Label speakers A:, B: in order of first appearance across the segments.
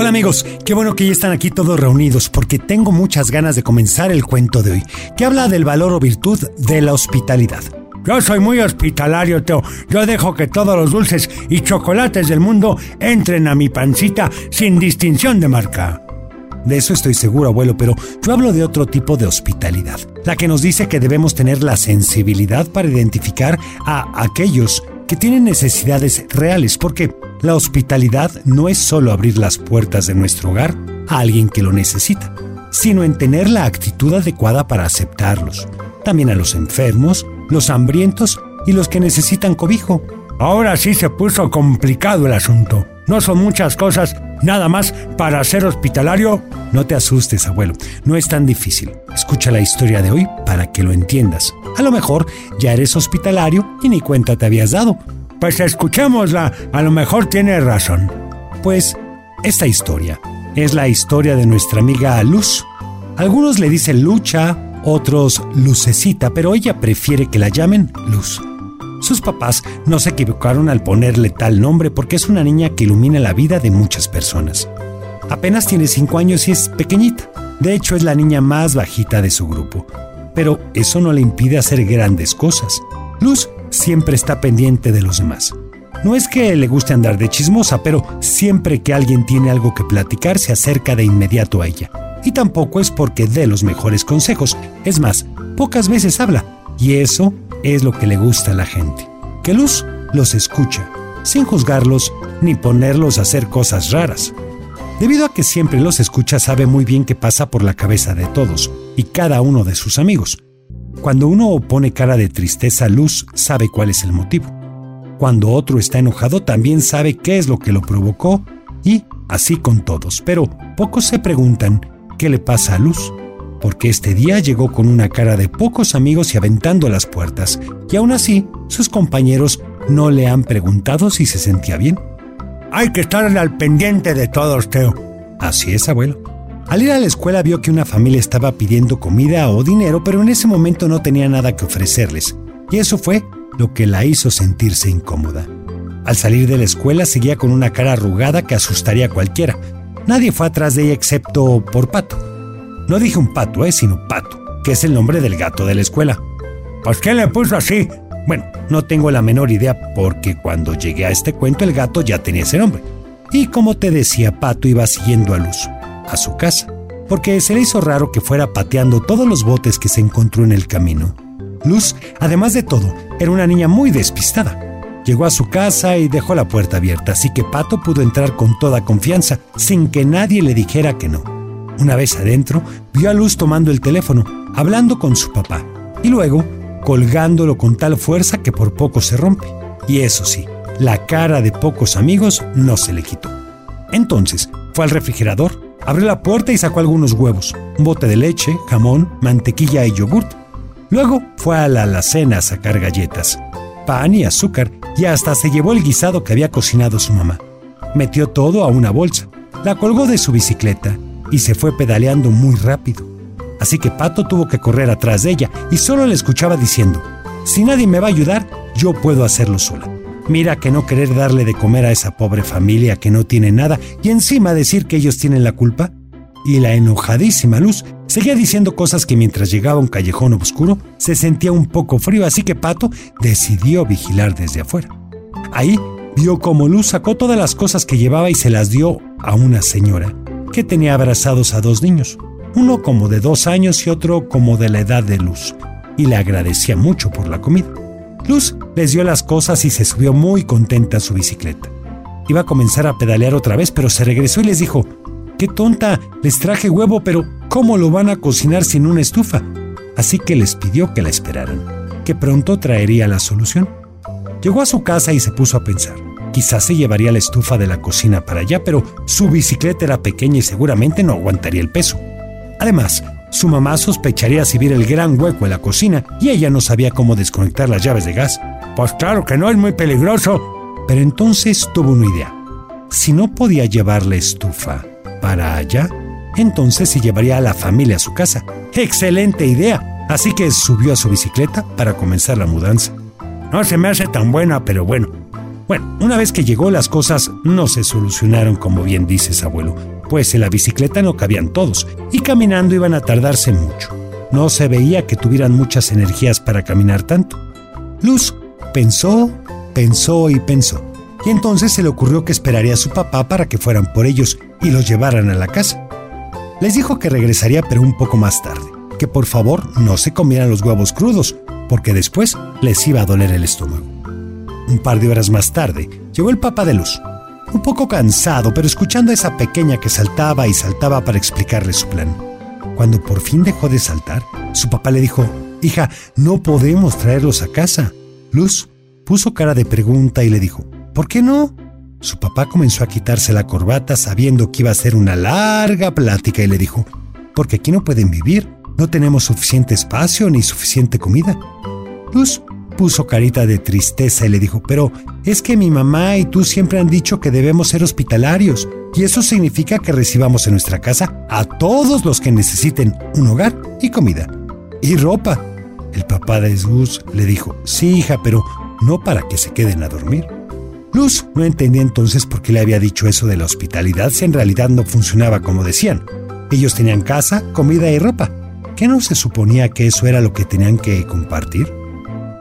A: Hola amigos, qué bueno que ya están aquí todos reunidos porque tengo muchas ganas de comenzar el cuento de hoy, que habla del valor o virtud de la hospitalidad.
B: Yo soy muy hospitalario, Teo. Yo dejo que todos los dulces y chocolates del mundo entren a mi pancita sin distinción de marca.
A: De eso estoy seguro, abuelo, pero yo hablo de otro tipo de hospitalidad, la que nos dice que debemos tener la sensibilidad para identificar a aquellos que tienen necesidades reales, porque la hospitalidad no es solo abrir las puertas de nuestro hogar a alguien que lo necesita, sino en tener la actitud adecuada para aceptarlos, también a los enfermos, los hambrientos y los que necesitan cobijo.
B: Ahora sí se puso complicado el asunto. No son muchas cosas, nada más para ser hospitalario.
A: No te asustes, abuelo, no es tan difícil. Escucha la historia de hoy para que lo entiendas. A lo mejor ya eres hospitalario y ni cuenta te habías dado,
B: pues escuchémosla, a lo mejor tiene razón.
A: Pues esta historia es la historia de nuestra amiga Luz. Algunos le dicen Lucha, otros Lucecita, pero ella prefiere que la llamen Luz. Sus papás no se equivocaron al ponerle tal nombre porque es una niña que ilumina la vida de muchas personas. Apenas tiene 5 años y es pequeñita. De hecho, es la niña más bajita de su grupo. Pero eso no le impide hacer grandes cosas. Luz siempre está pendiente de los demás. No es que le guste andar de chismosa, pero siempre que alguien tiene algo que platicar se acerca de inmediato a ella. Y tampoco es porque dé los mejores consejos, es más, pocas veces habla, y eso es lo que le gusta a la gente. Que Luz los escucha, sin juzgarlos ni ponerlos a hacer cosas raras. Debido a que siempre los escucha, sabe muy bien qué pasa por la cabeza de todos y cada uno de sus amigos. Cuando uno pone cara de tristeza, Luz sabe cuál es el motivo. Cuando otro está enojado, también sabe qué es lo que lo provocó y así con todos. Pero pocos se preguntan qué le pasa a Luz, porque este día llegó con una cara de pocos amigos y aventando las puertas, y aún así sus compañeros no le han preguntado si se sentía bien.
B: Hay que estar al pendiente de todos, Teo.
A: Así es, abuelo. Al ir a la escuela vio que una familia estaba pidiendo comida o dinero, pero en ese momento no tenía nada que ofrecerles, y eso fue lo que la hizo sentirse incómoda. Al salir de la escuela seguía con una cara arrugada que asustaría a cualquiera. Nadie fue atrás de ella excepto por Pato. No dije un pato, eh, sino Pato, que es el nombre del gato de la escuela.
B: ¿Pues quién le puso así?
A: Bueno, no tengo la menor idea porque cuando llegué a este cuento el gato ya tenía ese nombre. Y como te decía, Pato iba siguiendo a Luz a su casa, porque se le hizo raro que fuera pateando todos los botes que se encontró en el camino. Luz, además de todo, era una niña muy despistada. Llegó a su casa y dejó la puerta abierta, así que Pato pudo entrar con toda confianza, sin que nadie le dijera que no. Una vez adentro, vio a Luz tomando el teléfono, hablando con su papá, y luego colgándolo con tal fuerza que por poco se rompe. Y eso sí, la cara de pocos amigos no se le quitó. Entonces, fue al refrigerador, Abrió la puerta y sacó algunos huevos, un bote de leche, jamón, mantequilla y yogurt. Luego fue a la alacena a sacar galletas, pan y azúcar y hasta se llevó el guisado que había cocinado su mamá. Metió todo a una bolsa, la colgó de su bicicleta y se fue pedaleando muy rápido. Así que Pato tuvo que correr atrás de ella y solo le escuchaba diciendo, si nadie me va a ayudar, yo puedo hacerlo sola. Mira que no querer darle de comer a esa pobre familia que no tiene nada y encima decir que ellos tienen la culpa. Y la enojadísima Luz seguía diciendo cosas que mientras llegaba a un callejón oscuro se sentía un poco frío, así que Pato decidió vigilar desde afuera. Ahí vio cómo Luz sacó todas las cosas que llevaba y se las dio a una señora que tenía abrazados a dos niños, uno como de dos años y otro como de la edad de Luz, y le agradecía mucho por la comida. Luz les dio las cosas y se subió muy contenta a su bicicleta. Iba a comenzar a pedalear otra vez, pero se regresó y les dijo, ¡Qué tonta! Les traje huevo, pero ¿cómo lo van a cocinar sin una estufa? Así que les pidió que la esperaran, que pronto traería la solución. Llegó a su casa y se puso a pensar. Quizás se llevaría la estufa de la cocina para allá, pero su bicicleta era pequeña y seguramente no aguantaría el peso. Además, su mamá sospecharía si el gran hueco en la cocina y ella no sabía cómo desconectar las llaves de gas.
B: Pues claro que no es muy peligroso.
A: Pero entonces tuvo una idea. Si no podía llevar la estufa para allá, entonces se llevaría a la familia a su casa. ¡Excelente idea! Así que subió a su bicicleta para comenzar la mudanza.
B: No se me hace tan buena, pero bueno.
A: Bueno, una vez que llegó las cosas no se solucionaron como bien dices, abuelo pues en la bicicleta no cabían todos y caminando iban a tardarse mucho. No se veía que tuvieran muchas energías para caminar tanto. Luz pensó, pensó y pensó, y entonces se le ocurrió que esperaría a su papá para que fueran por ellos y los llevaran a la casa. Les dijo que regresaría pero un poco más tarde, que por favor no se comieran los huevos crudos, porque después les iba a doler el estómago. Un par de horas más tarde, llegó el papá de Luz, un poco cansado, pero escuchando a esa pequeña que saltaba y saltaba para explicarle su plan. Cuando por fin dejó de saltar, su papá le dijo, Hija, no podemos traerlos a casa. Luz puso cara de pregunta y le dijo, ¿por qué no? Su papá comenzó a quitarse la corbata sabiendo que iba a ser una larga plática y le dijo, porque aquí no pueden vivir, no tenemos suficiente espacio ni suficiente comida. Luz puso carita de tristeza y le dijo, pero es que mi mamá y tú siempre han dicho que debemos ser hospitalarios, y eso significa que recibamos en nuestra casa a todos los que necesiten un hogar y comida. Y ropa. El papá de Luz le dijo, sí hija, pero no para que se queden a dormir. Luz no entendía entonces por qué le había dicho eso de la hospitalidad si en realidad no funcionaba como decían. Ellos tenían casa, comida y ropa. ¿Qué no se suponía que eso era lo que tenían que compartir?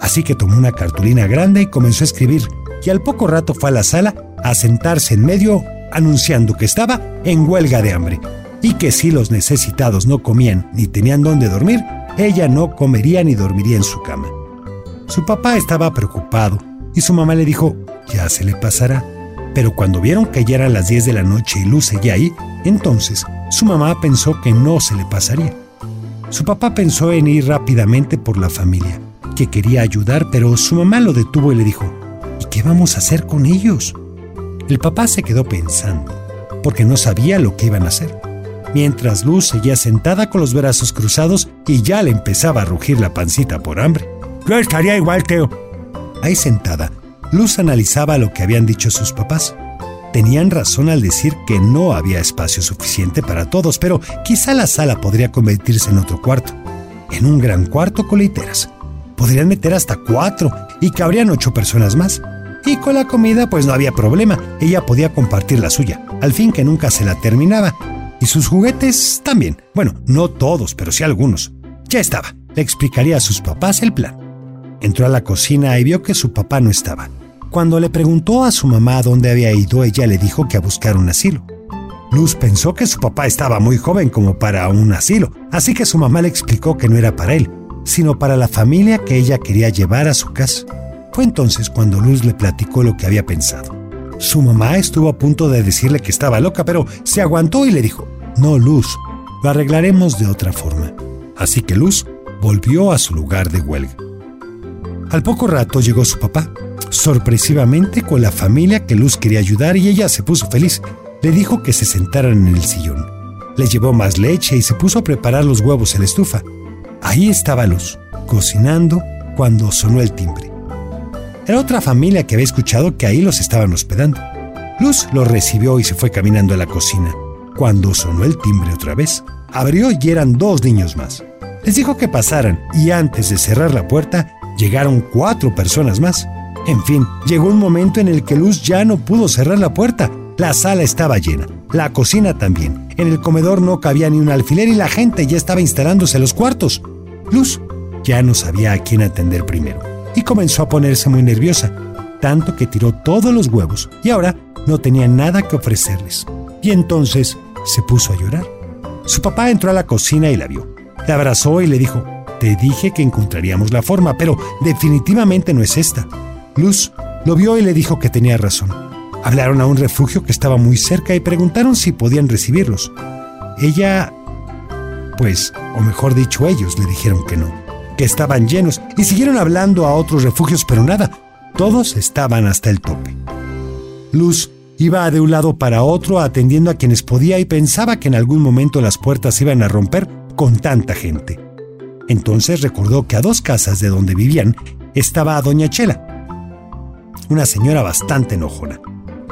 A: Así que tomó una cartulina grande y comenzó a escribir, y al poco rato fue a la sala a sentarse en medio anunciando que estaba en huelga de hambre, y que si los necesitados no comían ni tenían dónde dormir, ella no comería ni dormiría en su cama. Su papá estaba preocupado y su mamá le dijo, ya se le pasará. Pero cuando vieron que ya eran las 10 de la noche y Luz seguía ahí, entonces su mamá pensó que no se le pasaría. Su papá pensó en ir rápidamente por la familia, que quería ayudar, pero su mamá lo detuvo y le dijo, ¿y qué vamos a hacer con ellos? El papá se quedó pensando, porque no sabía lo que iban a hacer, mientras Luz seguía sentada con los brazos cruzados y ya le empezaba a rugir la pancita por hambre.
B: Yo estaría igual, Teo.
A: Ahí sentada, Luz analizaba lo que habían dicho sus papás. Tenían razón al decir que no había espacio suficiente para todos, pero quizá la sala podría convertirse en otro cuarto, en un gran cuarto con literas. Podrían meter hasta cuatro y cabrían ocho personas más. Y con la comida pues no había problema, ella podía compartir la suya, al fin que nunca se la terminaba. Y sus juguetes también, bueno, no todos, pero sí algunos. Ya estaba, le explicaría a sus papás el plan. Entró a la cocina y vio que su papá no estaba. Cuando le preguntó a su mamá dónde había ido, ella le dijo que a buscar un asilo. Luz pensó que su papá estaba muy joven como para un asilo, así que su mamá le explicó que no era para él, sino para la familia que ella quería llevar a su casa. Fue entonces cuando Luz le platicó lo que había pensado. Su mamá estuvo a punto de decirle que estaba loca, pero se aguantó y le dijo, no, Luz, lo arreglaremos de otra forma. Así que Luz volvió a su lugar de huelga. Al poco rato llegó su papá, sorpresivamente con la familia que Luz quería ayudar y ella se puso feliz. Le dijo que se sentaran en el sillón. Le llevó más leche y se puso a preparar los huevos en la estufa. Ahí estaba Luz, cocinando cuando sonó el timbre. Era otra familia que había escuchado que ahí los estaban hospedando. Luz los recibió y se fue caminando a la cocina. Cuando sonó el timbre otra vez, abrió y eran dos niños más. Les dijo que pasaran y antes de cerrar la puerta, llegaron cuatro personas más. En fin, llegó un momento en el que Luz ya no pudo cerrar la puerta. La sala estaba llena, la cocina también. En el comedor no cabía ni un alfiler y la gente ya estaba instalándose en los cuartos. Luz ya no sabía a quién atender primero y comenzó a ponerse muy nerviosa, tanto que tiró todos los huevos y ahora no tenía nada que ofrecerles. Y entonces se puso a llorar. Su papá entró a la cocina y la vio. La abrazó y le dijo, te dije que encontraríamos la forma, pero definitivamente no es esta. Luz lo vio y le dijo que tenía razón. Hablaron a un refugio que estaba muy cerca y preguntaron si podían recibirlos. Ella, pues, o mejor dicho, ellos le dijeron que no, que estaban llenos y siguieron hablando a otros refugios, pero nada, todos estaban hasta el tope. Luz iba de un lado para otro atendiendo a quienes podía y pensaba que en algún momento las puertas iban a romper con tanta gente. Entonces recordó que a dos casas de donde vivían estaba Doña Chela, una señora bastante enojona,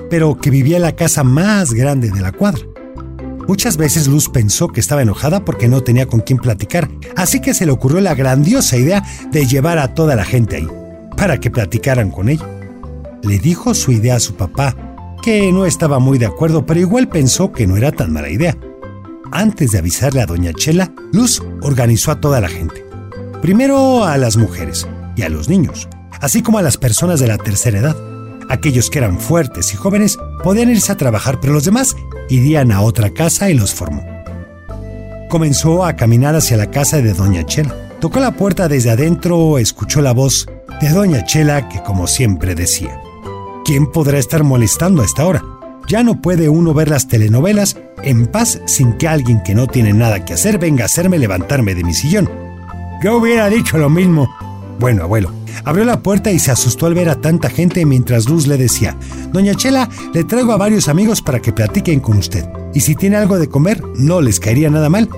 A: pero que vivía en la casa más grande de la cuadra. Muchas veces Luz pensó que estaba enojada porque no tenía con quién platicar, así que se le ocurrió la grandiosa idea de llevar a toda la gente ahí, para que platicaran con ella. Le dijo su idea a su papá, que no estaba muy de acuerdo, pero igual pensó que no era tan mala idea. Antes de avisarle a doña Chela, Luz organizó a toda la gente. Primero a las mujeres y a los niños, así como a las personas de la tercera edad. Aquellos que eran fuertes y jóvenes podían irse a trabajar, pero los demás irían a otra casa y los formó. Comenzó a caminar hacia la casa de Doña Chela. Tocó la puerta desde adentro, escuchó la voz de Doña Chela que como siempre decía, ¿quién podrá estar molestando a esta hora? Ya no puede uno ver las telenovelas en paz sin que alguien que no tiene nada que hacer venga a hacerme levantarme de mi sillón. Yo hubiera dicho lo mismo. Bueno, abuelo, abrió la puerta y se asustó al ver a tanta gente mientras Luz le decía, Doña Chela, le traigo a varios amigos para que platiquen con usted. Y si tiene algo de comer, no les caería nada mal.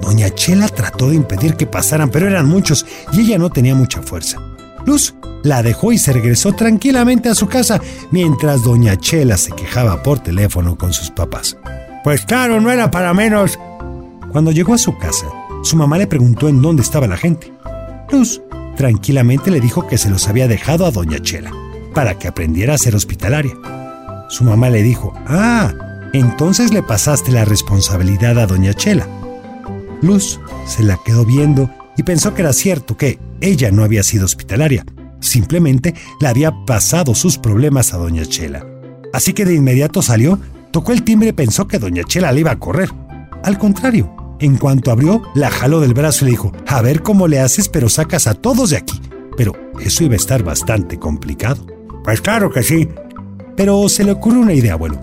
A: Doña Chela trató de impedir que pasaran, pero eran muchos y ella no tenía mucha fuerza. Luz la dejó y se regresó tranquilamente a su casa mientras Doña Chela se quejaba por teléfono con sus papás. Pues claro, no era para menos. Cuando llegó a su casa, su mamá le preguntó en dónde estaba la gente. Luz tranquilamente le dijo que se los había dejado a Doña Chela para que aprendiera a ser hospitalaria. Su mamá le dijo, ah, entonces le pasaste la responsabilidad a Doña Chela. Luz se la quedó viendo y pensó que era cierto que ella no había sido hospitalaria, simplemente le había pasado sus problemas a Doña Chela. Así que de inmediato salió, tocó el timbre y pensó que Doña Chela le iba a correr. Al contrario, en cuanto abrió, la jaló del brazo y le dijo, a ver cómo le haces, pero sacas a todos de aquí. Pero eso iba a estar bastante complicado.
B: Pues claro que sí.
A: Pero se le ocurrió una idea, abuelo.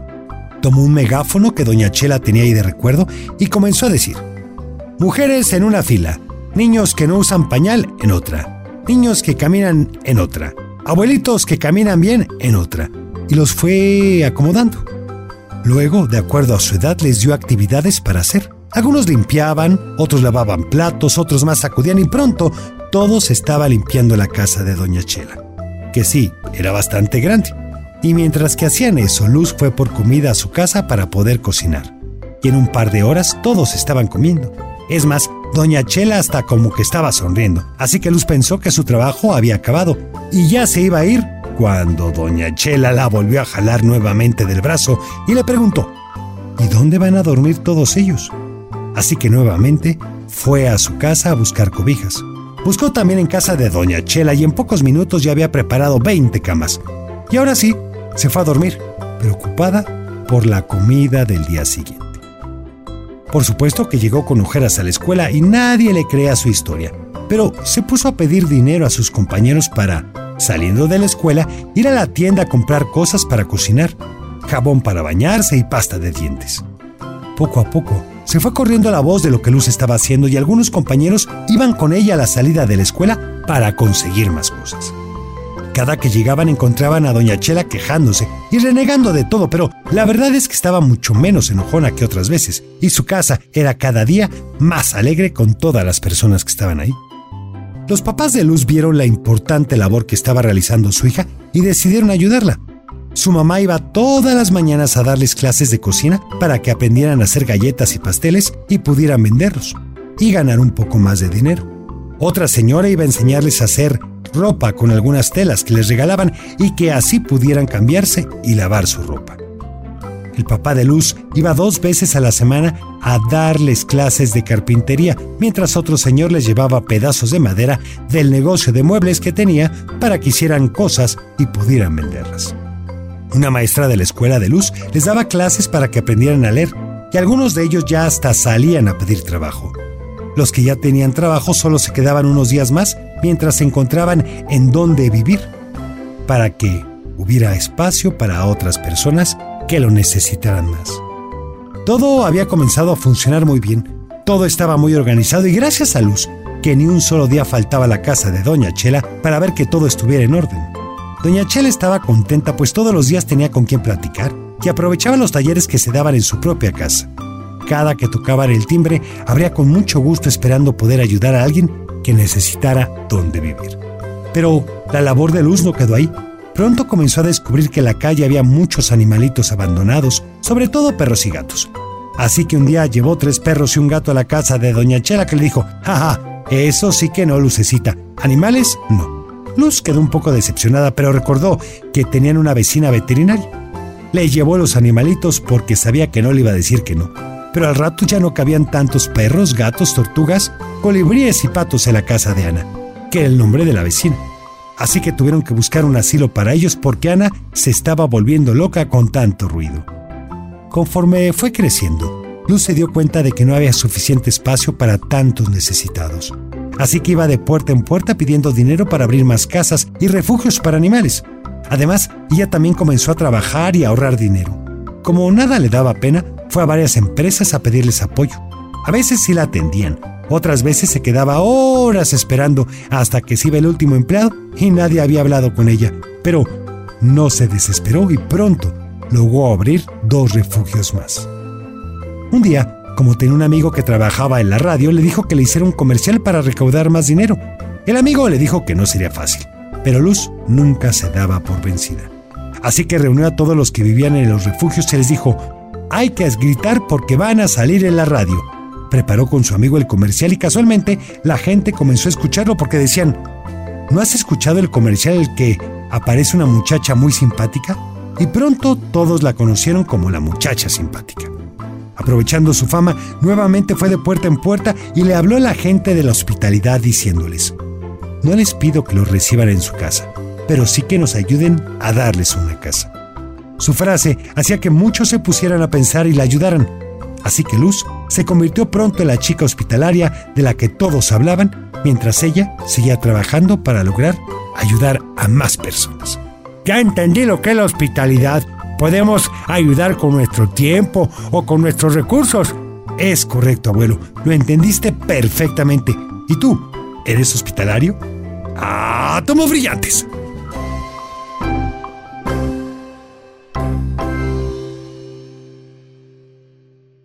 A: Tomó un megáfono que doña Chela tenía ahí de recuerdo y comenzó a decir, Mujeres en una fila, niños que no usan pañal en otra, niños que caminan en otra, abuelitos que caminan bien en otra, y los fue acomodando. Luego, de acuerdo a su edad, les dio actividades para hacer. Algunos limpiaban, otros lavaban platos, otros más sacudían y pronto todos estaba limpiando la casa de Doña Chela, que sí, era bastante grande. Y mientras que hacían eso, Luz fue por comida a su casa para poder cocinar. Y en un par de horas todos estaban comiendo. Es más, doña Chela hasta como que estaba sonriendo, así que Luz pensó que su trabajo había acabado y ya se iba a ir cuando doña Chela la volvió a jalar nuevamente del brazo y le preguntó, ¿y dónde van a dormir todos ellos? Así que nuevamente fue a su casa a buscar cobijas. Buscó también en casa de doña Chela y en pocos minutos ya había preparado 20 camas. Y ahora sí, se fue a dormir, preocupada por la comida del día siguiente. Por supuesto que llegó con ojeras a la escuela y nadie le crea su historia, pero se puso a pedir dinero a sus compañeros para, saliendo de la escuela, ir a la tienda a comprar cosas para cocinar, jabón para bañarse y pasta de dientes. Poco a poco, se fue corriendo la voz de lo que Luz estaba haciendo y algunos compañeros iban con ella a la salida de la escuela para conseguir más cosas. Cada que llegaban encontraban a Doña Chela quejándose y renegando de todo, pero la verdad es que estaba mucho menos enojona que otras veces, y su casa era cada día más alegre con todas las personas que estaban ahí. Los papás de Luz vieron la importante labor que estaba realizando su hija y decidieron ayudarla. Su mamá iba todas las mañanas a darles clases de cocina para que aprendieran a hacer galletas y pasteles y pudieran venderlos y ganar un poco más de dinero. Otra señora iba a enseñarles a hacer ropa con algunas telas que les regalaban y que así pudieran cambiarse y lavar su ropa. El papá de Luz iba dos veces a la semana a darles clases de carpintería, mientras otro señor les llevaba pedazos de madera del negocio de muebles que tenía para que hicieran cosas y pudieran venderlas. Una maestra de la escuela de Luz les daba clases para que aprendieran a leer, y algunos de ellos ya hasta salían a pedir trabajo. Los que ya tenían trabajo solo se quedaban unos días más mientras se encontraban en dónde vivir, para que hubiera espacio para otras personas que lo necesitaran más. Todo había comenzado a funcionar muy bien, todo estaba muy organizado y gracias a Luz, que ni un solo día faltaba a la casa de Doña Chela para ver que todo estuviera en orden. Doña Chela estaba contenta pues todos los días tenía con quien platicar y aprovechaba los talleres que se daban en su propia casa. Cada que tocaban el timbre, habría con mucho gusto esperando poder ayudar a alguien que necesitara dónde vivir. Pero la labor de Luz no quedó ahí. Pronto comenzó a descubrir que en la calle había muchos animalitos abandonados, sobre todo perros y gatos. Así que un día llevó tres perros y un gato a la casa de Doña Chela que le dijo, jaja, eso sí que no, Lucecita. Animales, no. Luz quedó un poco decepcionada, pero recordó que tenían una vecina veterinaria. le llevó los animalitos porque sabía que no le iba a decir que no. Pero al rato ya no cabían tantos perros, gatos, tortugas, colibríes y patos en la casa de Ana, que era el nombre de la vecina. Así que tuvieron que buscar un asilo para ellos porque Ana se estaba volviendo loca con tanto ruido. Conforme fue creciendo, Luz se dio cuenta de que no había suficiente espacio para tantos necesitados. Así que iba de puerta en puerta pidiendo dinero para abrir más casas y refugios para animales. Además, ella también comenzó a trabajar y a ahorrar dinero. Como nada le daba pena, fue a varias empresas a pedirles apoyo. A veces sí la atendían, otras veces se quedaba horas esperando hasta que se iba el último empleado y nadie había hablado con ella. Pero no se desesperó y pronto logró abrir dos refugios más. Un día, como tenía un amigo que trabajaba en la radio, le dijo que le hiciera un comercial para recaudar más dinero. El amigo le dijo que no sería fácil, pero Luz nunca se daba por vencida. Así que reunió a todos los que vivían en los refugios y les dijo, hay que gritar porque van a salir en la radio. Preparó con su amigo el comercial y casualmente la gente comenzó a escucharlo porque decían, ¿no has escuchado el comercial en el que aparece una muchacha muy simpática? Y pronto todos la conocieron como la muchacha simpática. Aprovechando su fama, nuevamente fue de puerta en puerta y le habló a la gente de la hospitalidad diciéndoles, no les pido que los reciban en su casa, pero sí que nos ayuden a darles una casa. Su frase hacía que muchos se pusieran a pensar y la ayudaran, así que Luz se convirtió pronto en la chica hospitalaria de la que todos hablaban, mientras ella seguía trabajando para lograr ayudar a más personas.
B: Ya entendí lo que es la hospitalidad. Podemos ayudar con nuestro tiempo o con nuestros recursos.
A: Es correcto, abuelo. Lo entendiste perfectamente. ¿Y tú? ¿Eres hospitalario?
B: ¡Átomos brillantes!